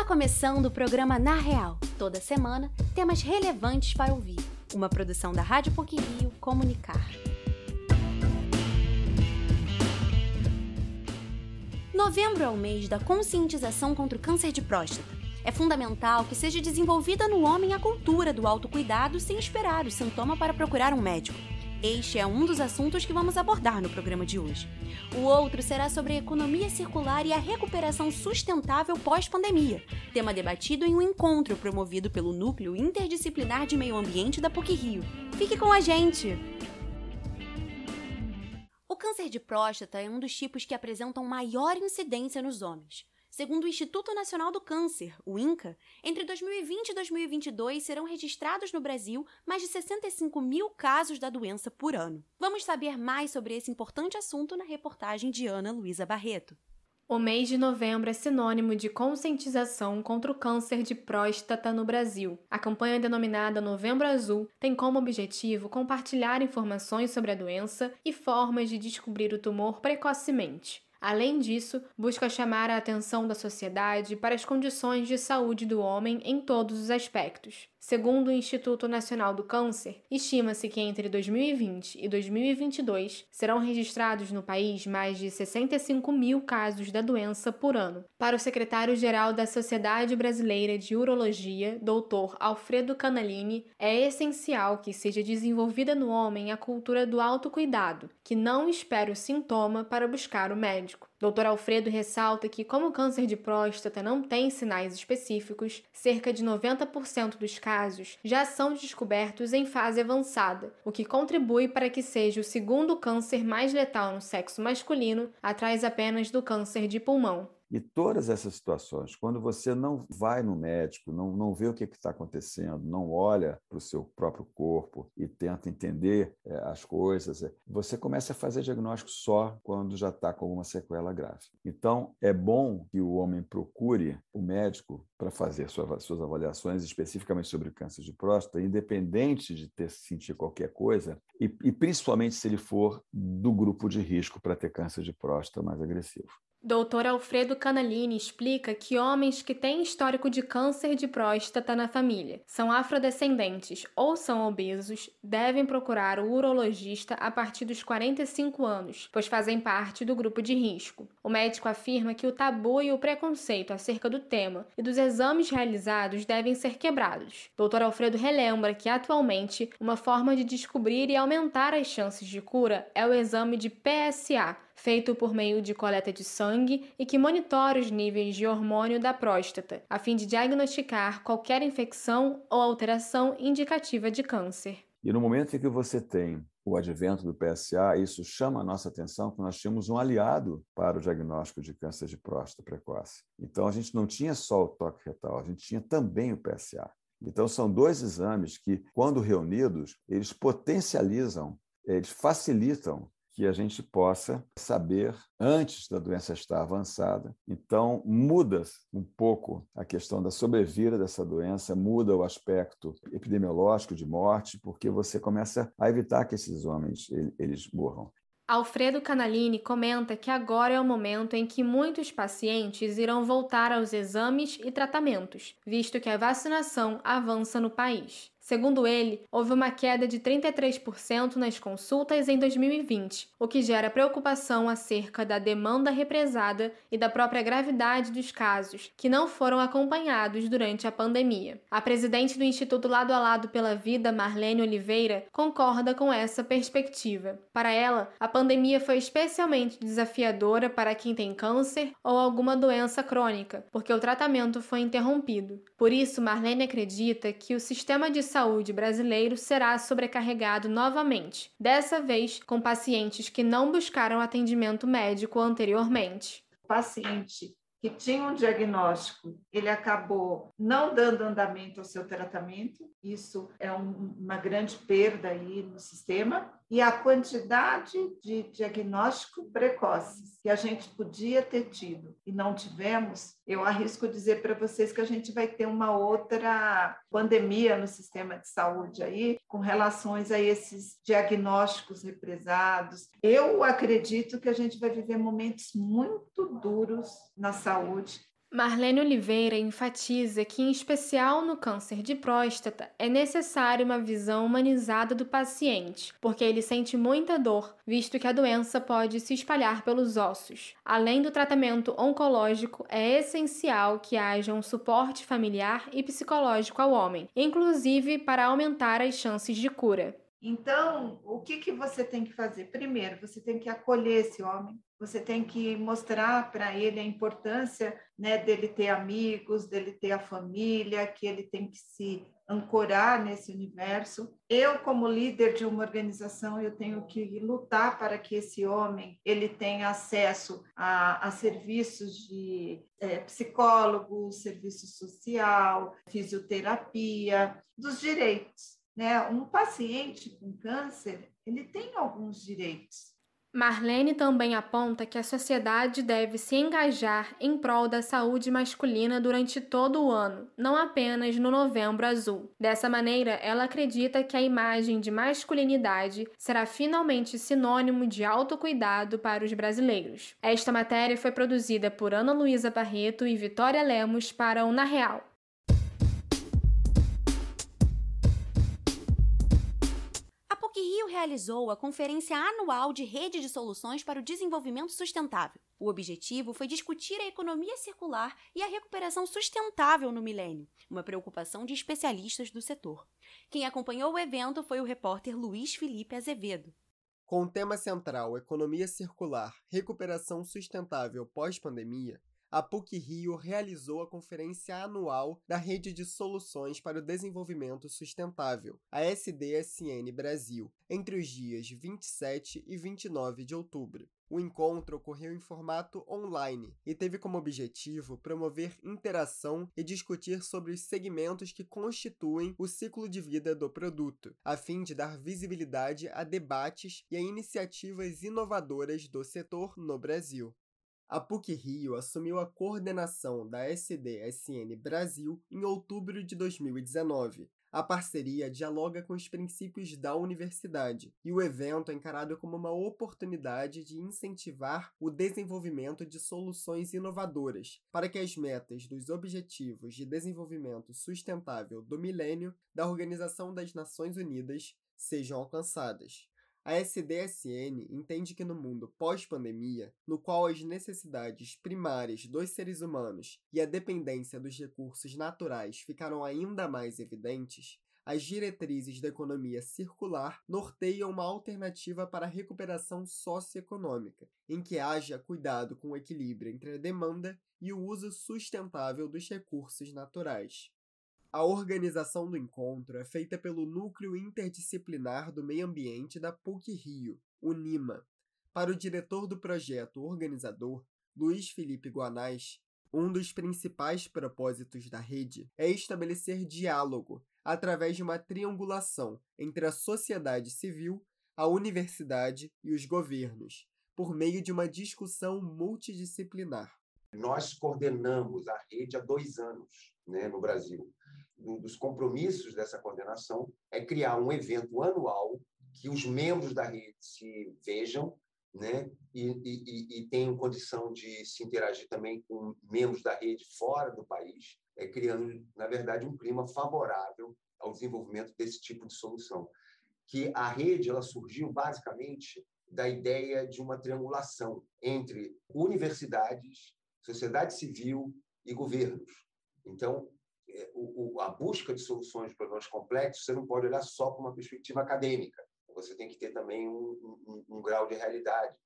Está começando o programa Na Real. Toda semana, temas relevantes para ouvir. Uma produção da Rádio PUC Rio Comunicar. Novembro é o mês da conscientização contra o câncer de próstata. É fundamental que seja desenvolvida no homem a cultura do autocuidado sem esperar o sintoma para procurar um médico. Este é um dos assuntos que vamos abordar no programa de hoje. O outro será sobre a economia circular e a recuperação sustentável pós-pandemia, tema debatido em um encontro promovido pelo Núcleo Interdisciplinar de Meio Ambiente da PUC-Rio. Fique com a gente! O câncer de próstata é um dos tipos que apresentam maior incidência nos homens. Segundo o Instituto Nacional do Câncer, o INCA, entre 2020 e 2022 serão registrados no Brasil mais de 65 mil casos da doença por ano. Vamos saber mais sobre esse importante assunto na reportagem de Ana Luísa Barreto. O mês de novembro é sinônimo de conscientização contra o câncer de próstata no Brasil. A campanha denominada Novembro Azul tem como objetivo compartilhar informações sobre a doença e formas de descobrir o tumor precocemente. Além disso, busca chamar a atenção da sociedade para as condições de saúde do homem em todos os aspectos. Segundo o Instituto Nacional do Câncer, estima-se que entre 2020 e 2022 serão registrados no país mais de 65 mil casos da doença por ano. Para o secretário-geral da Sociedade Brasileira de Urologia, Dr. Alfredo Canalini, é essencial que seja desenvolvida no homem a cultura do autocuidado, que não espera o sintoma para buscar o médico. Dr. Alfredo ressalta que, como o câncer de próstata não tem sinais específicos, cerca de 90% dos casos já são descobertos em fase avançada, o que contribui para que seja o segundo câncer mais letal no sexo masculino, atrás apenas do câncer de pulmão. E todas essas situações, quando você não vai no médico, não, não vê o que está acontecendo, não olha para o seu próprio corpo e tenta entender é, as coisas, é, você começa a fazer diagnóstico só quando já está com uma sequela grave. Então, é bom que o homem procure o médico para fazer sua, suas avaliações, especificamente sobre câncer de próstata, independente de ter sentir qualquer coisa, e, e principalmente se ele for do grupo de risco para ter câncer de próstata mais agressivo. Dr. Alfredo Canalini explica que homens que têm histórico de câncer de próstata na família, são afrodescendentes ou são obesos, devem procurar o urologista a partir dos 45 anos, pois fazem parte do grupo de risco. O médico afirma que o tabu e o preconceito acerca do tema e dos exames realizados devem ser quebrados. Dr. Alfredo relembra que atualmente uma forma de descobrir e aumentar as chances de cura é o exame de PSA feito por meio de coleta de sangue e que monitora os níveis de hormônio da próstata, a fim de diagnosticar qualquer infecção ou alteração indicativa de câncer. E no momento em que você tem o advento do PSA, isso chama a nossa atenção que nós tínhamos um aliado para o diagnóstico de câncer de próstata precoce. Então a gente não tinha só o toque retal, a gente tinha também o PSA. Então são dois exames que, quando reunidos, eles potencializam, eles facilitam que a gente possa saber antes da doença estar avançada. Então, muda um pouco a questão da sobrevida dessa doença, muda o aspecto epidemiológico de morte, porque você começa a evitar que esses homens eles morram. Alfredo Canalini comenta que agora é o momento em que muitos pacientes irão voltar aos exames e tratamentos, visto que a vacinação avança no país. Segundo ele, houve uma queda de 33% nas consultas em 2020, o que gera preocupação acerca da demanda represada e da própria gravidade dos casos, que não foram acompanhados durante a pandemia. A presidente do Instituto Lado a Lado pela Vida, Marlene Oliveira, concorda com essa perspectiva. Para ela, a pandemia foi especialmente desafiadora para quem tem câncer ou alguma doença crônica, porque o tratamento foi interrompido. Por isso, Marlene acredita que o sistema de saúde saúde brasileiro será sobrecarregado novamente, dessa vez com pacientes que não buscaram atendimento médico anteriormente. O paciente que tinha um diagnóstico, ele acabou não dando andamento ao seu tratamento, isso é um, uma grande perda aí no sistema, e a quantidade de diagnóstico precoces que a gente podia ter tido e não tivemos, eu arrisco dizer para vocês que a gente vai ter uma outra pandemia no sistema de saúde aí, com relações a esses diagnósticos represados. Eu acredito que a gente vai viver momentos muito duros na saúde Marlene Oliveira enfatiza que, em especial no câncer de próstata, é necessário uma visão humanizada do paciente, porque ele sente muita dor, visto que a doença pode se espalhar pelos ossos. Além do tratamento oncológico, é essencial que haja um suporte familiar e psicológico ao homem, inclusive para aumentar as chances de cura. Então, o que, que você tem que fazer? Primeiro, você tem que acolher esse homem, você tem que mostrar para ele a importância né, dele ter amigos, dele ter a família, que ele tem que se ancorar nesse universo. Eu, como líder de uma organização, eu tenho que lutar para que esse homem ele tenha acesso a, a serviços de é, psicólogo, serviço social, fisioterapia, dos direitos né? Um paciente com câncer, ele tem alguns direitos. Marlene também aponta que a sociedade deve se engajar em prol da saúde masculina durante todo o ano, não apenas no Novembro Azul. Dessa maneira, ela acredita que a imagem de masculinidade será finalmente sinônimo de autocuidado para os brasileiros. Esta matéria foi produzida por Ana Luísa Barreto e Vitória Lemos para o Na Real. Rio realizou a Conferência Anual de Rede de Soluções para o Desenvolvimento Sustentável. O objetivo foi discutir a economia circular e a recuperação sustentável no milênio, uma preocupação de especialistas do setor. Quem acompanhou o evento foi o repórter Luiz Felipe Azevedo. Com o tema central Economia Circular, Recuperação Sustentável pós-pandemia, a PUC Rio realizou a conferência anual da Rede de Soluções para o Desenvolvimento Sustentável, a SDSN Brasil, entre os dias 27 e 29 de outubro. O encontro ocorreu em formato online e teve como objetivo promover interação e discutir sobre os segmentos que constituem o ciclo de vida do produto, a fim de dar visibilidade a debates e a iniciativas inovadoras do setor no Brasil. A PUC Rio assumiu a coordenação da SDSN Brasil em outubro de 2019. A parceria dialoga com os princípios da universidade e o evento é encarado como uma oportunidade de incentivar o desenvolvimento de soluções inovadoras para que as metas dos Objetivos de Desenvolvimento Sustentável do Milênio da Organização das Nações Unidas sejam alcançadas. A SDSN entende que no mundo pós-pandemia, no qual as necessidades primárias dos seres humanos e a dependência dos recursos naturais ficaram ainda mais evidentes, as diretrizes da economia circular norteiam uma alternativa para a recuperação socioeconômica, em que haja cuidado com o equilíbrio entre a demanda e o uso sustentável dos recursos naturais. A organização do encontro é feita pelo Núcleo Interdisciplinar do Meio Ambiente da PUC Rio, o NIMA. Para o diretor do projeto organizador, Luiz Felipe Guanais, um dos principais propósitos da rede é estabelecer diálogo através de uma triangulação entre a sociedade civil, a universidade e os governos, por meio de uma discussão multidisciplinar. Nós coordenamos a rede há dois anos né, no Brasil um dos compromissos dessa coordenação é criar um evento anual que os membros da rede se vejam né? E, e, e, tenham condição de se interagir também com membros da rede fora do país, é, criando, na verdade, um clima favorável ao desenvolvimento desse tipo de solução. Que a rede ela surgiu basicamente da ideia de uma triangulação entre universidades, sociedade civil e governos. Então, a busca de soluções de problemas complexos, você não pode olhar só para uma perspectiva acadêmica. Você tem que ter também um, um, um grau de realidade.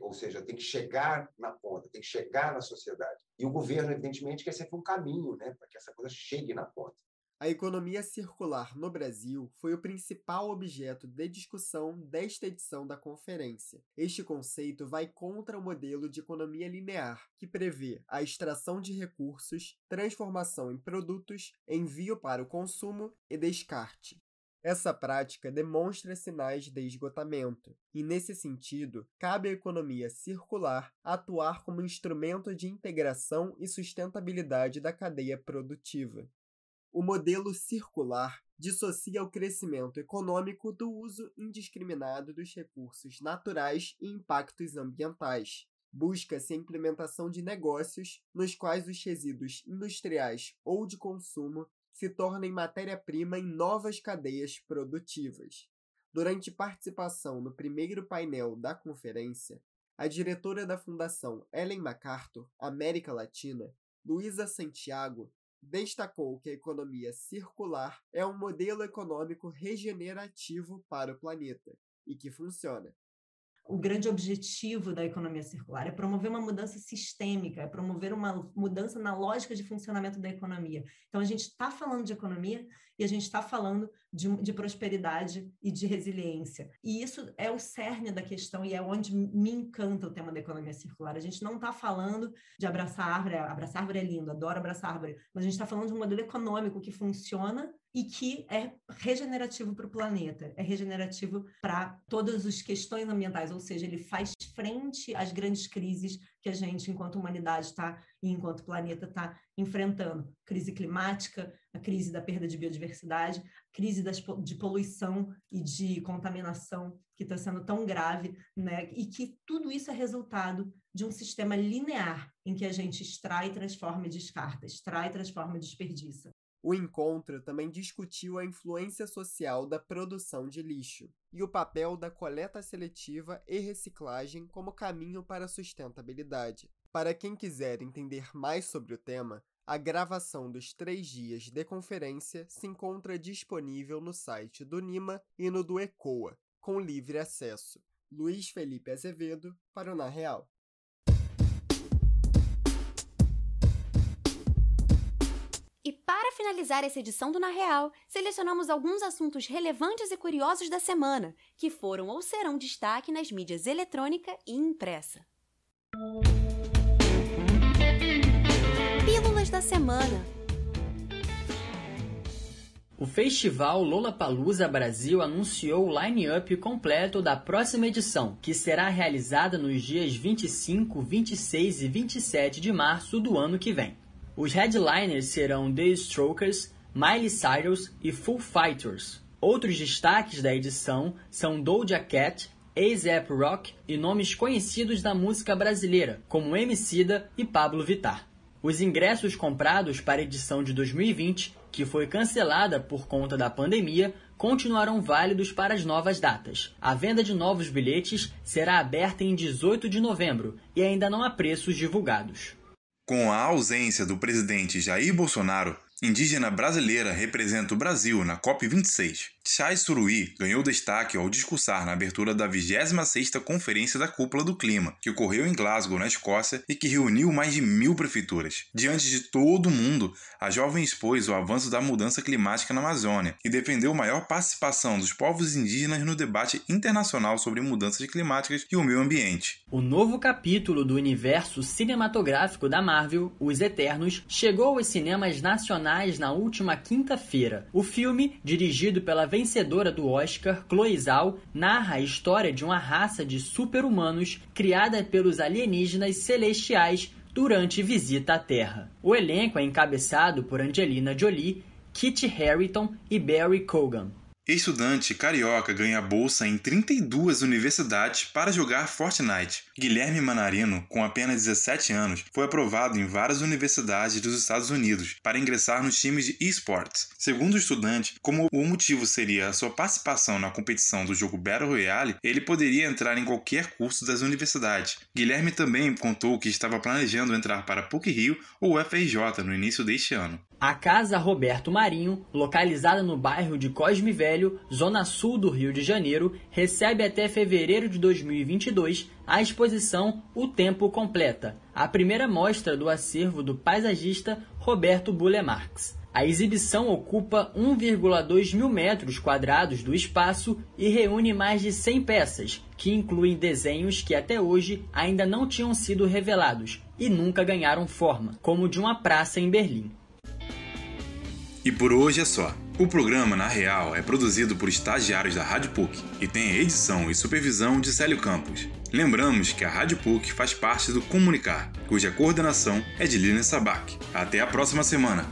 Ou seja, tem que chegar na ponta, tem que chegar na sociedade. E o governo, evidentemente, quer sempre um caminho né, para que essa coisa chegue na ponta. A economia circular no Brasil foi o principal objeto de discussão desta edição da conferência. Este conceito vai contra o modelo de economia linear, que prevê a extração de recursos, transformação em produtos, envio para o consumo e descarte. Essa prática demonstra sinais de esgotamento, e nesse sentido, cabe à economia circular atuar como instrumento de integração e sustentabilidade da cadeia produtiva. O modelo circular dissocia o crescimento econômico do uso indiscriminado dos recursos naturais e impactos ambientais. Busca-se a implementação de negócios nos quais os resíduos industriais ou de consumo se tornem matéria-prima em novas cadeias produtivas. Durante participação no primeiro painel da conferência, a diretora da Fundação Ellen MacArthur América Latina, Luísa Santiago, destacou que a economia circular é um modelo econômico regenerativo para o planeta e que funciona o grande objetivo da economia circular é promover uma mudança sistêmica, é promover uma mudança na lógica de funcionamento da economia. Então, a gente está falando de economia e a gente está falando de, de, prosperidade e de resiliência. E isso é o cerne da questão e é onde me encanta o tema da economia circular. A gente não está falando de abraçar árvore, abraçar árvore é lindo, adoro abraçar árvore, mas a gente está falando de um modelo econômico que funciona e que é regenerativo para o planeta, é regenerativo para todas as questões ambientais, ou seja, ele faz frente às grandes crises que a gente, enquanto humanidade, está e enquanto planeta está enfrentando. Crise climática, a crise da perda de biodiversidade, crise das, de poluição e de contaminação que está sendo tão grave, né? e que tudo isso é resultado de um sistema linear em que a gente extrai, transforma e descarta, extrai, transforma e desperdiça. O encontro também discutiu a influência social da produção de lixo e o papel da coleta seletiva e reciclagem como caminho para a sustentabilidade. Para quem quiser entender mais sobre o tema, a gravação dos três dias de conferência se encontra disponível no site do NIMA e no do ECOA, com livre acesso. Luiz Felipe Azevedo, para o Na Real. Finalizar essa edição do Na Real, selecionamos alguns assuntos relevantes e curiosos da semana, que foram ou serão destaque nas mídias eletrônica e impressa. Pílulas da semana. O festival Lollapalooza Brasil anunciou o line-up completo da próxima edição, que será realizada nos dias 25, 26 e 27 de março do ano que vem. Os headliners serão The Strokers, Miley Cyrus e Foo Fighters. Outros destaques da edição são Doja Cat, A$AP Rock e nomes conhecidos da música brasileira, como Emicida e Pablo Vittar. Os ingressos comprados para a edição de 2020, que foi cancelada por conta da pandemia, continuarão válidos para as novas datas. A venda de novos bilhetes será aberta em 18 de novembro e ainda não há preços divulgados. Com a ausência do presidente Jair Bolsonaro, indígena brasileira representa o Brasil na COP26. Chai Suruí ganhou destaque ao discursar na abertura da 26ª Conferência da Cúpula do Clima, que ocorreu em Glasgow, na Escócia, e que reuniu mais de mil prefeituras. Diante de todo o mundo, a jovem expôs o avanço da mudança climática na Amazônia e defendeu maior participação dos povos indígenas no debate internacional sobre mudanças climáticas e o meio ambiente. O novo capítulo do universo cinematográfico da Marvel, Os Eternos, chegou aos cinemas nacionais na última quinta-feira. O filme, dirigido pela vencedora do Oscar, Chloe Zhao, narra a história de uma raça de super-humanos criada pelos alienígenas celestiais durante visita à Terra. O elenco é encabeçado por Angelina Jolie, Kit Harington e Barry Cogan. Estudante carioca ganha bolsa em 32 universidades para jogar Fortnite. Guilherme Manarino, com apenas 17 anos, foi aprovado em várias universidades dos Estados Unidos para ingressar nos times de esportes. Segundo o estudante, como o motivo seria a sua participação na competição do jogo Battle Royale, ele poderia entrar em qualquer curso das universidades. Guilherme também contou que estava planejando entrar para PUC-Rio ou UFRJ no início deste ano. A Casa Roberto Marinho, localizada no bairro de Cosme Velho, zona sul do Rio de Janeiro, recebe até fevereiro de 2022 a exposição O Tempo Completa, a primeira mostra do acervo do paisagista Roberto Bulle Marx. A exibição ocupa 1,2 mil metros quadrados do espaço e reúne mais de 100 peças, que incluem desenhos que até hoje ainda não tinham sido revelados e nunca ganharam forma, como de uma praça em Berlim. E por hoje é só. O programa, na real, é produzido por estagiários da Rádio PUC e tem a edição e supervisão de Célio Campos. Lembramos que a Rádio PUC faz parte do Comunicar, cuja coordenação é de Lina Sabac. Até a próxima semana!